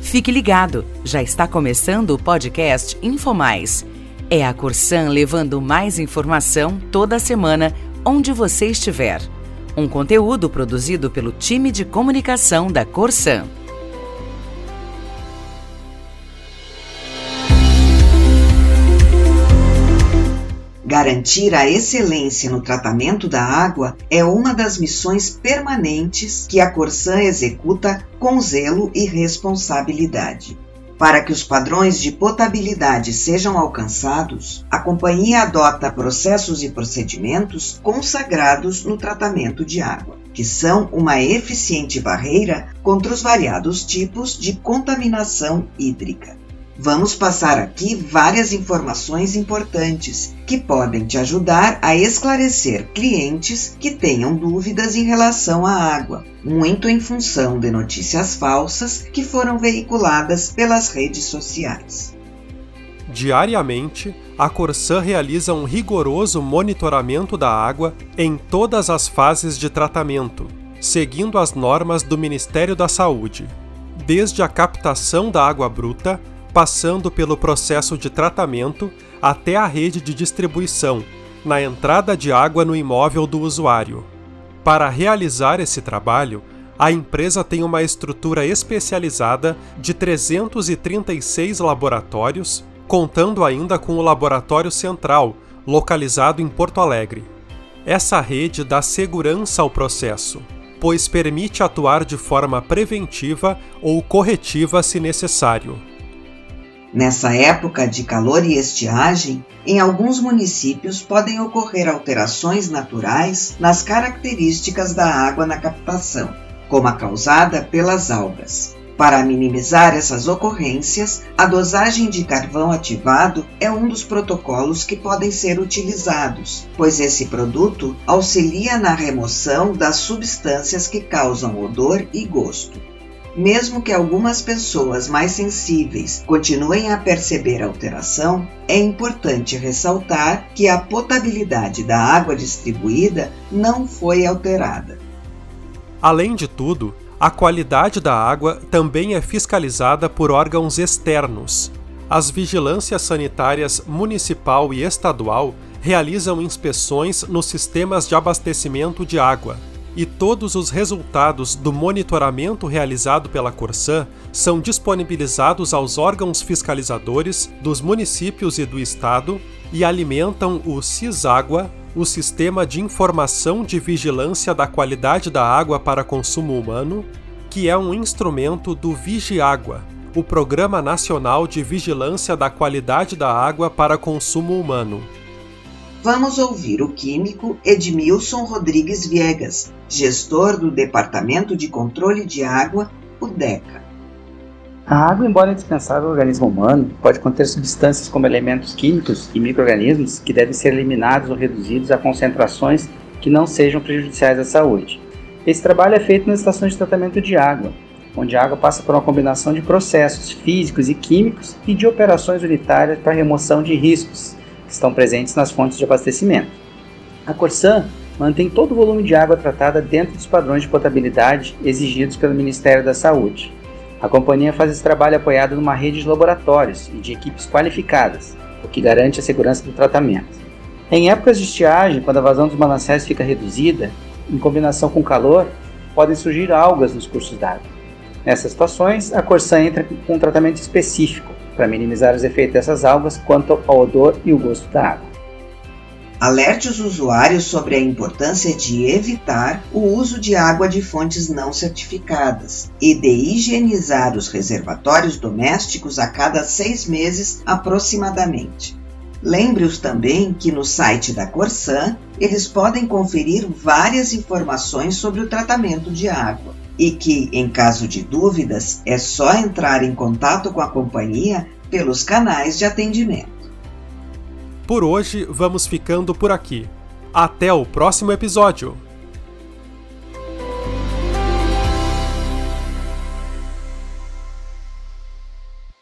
Fique ligado, já está começando o podcast InfoMais. É a Corsan levando mais informação toda semana, onde você estiver. Um conteúdo produzido pelo time de comunicação da Corsan. Garantir a excelência no tratamento da água é uma das missões permanentes que a Corsan executa com zelo e responsabilidade. Para que os padrões de potabilidade sejam alcançados, a companhia adota processos e procedimentos consagrados no tratamento de água, que são uma eficiente barreira contra os variados tipos de contaminação hídrica. Vamos passar aqui várias informações importantes que podem te ajudar a esclarecer clientes que tenham dúvidas em relação à água, muito em função de notícias falsas que foram veiculadas pelas redes sociais. Diariamente, a Corsan realiza um rigoroso monitoramento da água em todas as fases de tratamento, seguindo as normas do Ministério da Saúde, desde a captação da água bruta passando pelo processo de tratamento até a rede de distribuição, na entrada de água no imóvel do usuário. Para realizar esse trabalho, a empresa tem uma estrutura especializada de 336 laboratórios, contando ainda com o Laboratório Central, localizado em Porto Alegre. Essa rede dá segurança ao processo, pois permite atuar de forma preventiva ou corretiva se necessário. Nessa época de calor e estiagem, em alguns municípios podem ocorrer alterações naturais nas características da água na captação, como a causada pelas algas. Para minimizar essas ocorrências, a dosagem de carvão ativado é um dos protocolos que podem ser utilizados, pois esse produto auxilia na remoção das substâncias que causam odor e gosto. Mesmo que algumas pessoas mais sensíveis continuem a perceber alteração, é importante ressaltar que a potabilidade da água distribuída não foi alterada. Além de tudo, a qualidade da água também é fiscalizada por órgãos externos. As vigilâncias sanitárias municipal e estadual realizam inspeções nos sistemas de abastecimento de água, e todos os resultados do monitoramento realizado pela Corsan são disponibilizados aos órgãos fiscalizadores dos municípios e do estado e alimentam o CISÁGUA, o Sistema de Informação de Vigilância da Qualidade da Água para Consumo Humano, que é um instrumento do Vigiágua, o Programa Nacional de Vigilância da Qualidade da Água para Consumo Humano. Vamos ouvir o químico Edmilson Rodrigues Viegas, gestor do Departamento de Controle de Água, o DECA. A água, embora indispensável ao organismo humano, pode conter substâncias como elementos químicos e microrganismos que devem ser eliminados ou reduzidos a concentrações que não sejam prejudiciais à saúde. Esse trabalho é feito nas estações de tratamento de água, onde a água passa por uma combinação de processos físicos e químicos e de operações unitárias para remoção de riscos, que estão presentes nas fontes de abastecimento. A Corsan mantém todo o volume de água tratada dentro dos padrões de potabilidade exigidos pelo Ministério da Saúde. A companhia faz esse trabalho apoiado numa rede de laboratórios e de equipes qualificadas, o que garante a segurança do tratamento. Em épocas de estiagem, quando a vazão dos mananciais fica reduzida, em combinação com calor, podem surgir algas nos cursos d'água. Nessas situações, a Corsan entra com um tratamento específico, para minimizar os efeitos dessas algas quanto ao odor e o gosto da água. Alerte os usuários sobre a importância de evitar o uso de água de fontes não certificadas e de higienizar os reservatórios domésticos a cada seis meses aproximadamente. Lembre-os também que no site da Corsan eles podem conferir várias informações sobre o tratamento de água e que, em caso de dúvidas, é só entrar em contato com a companhia pelos canais de atendimento. Por hoje, vamos ficando por aqui. Até o próximo episódio!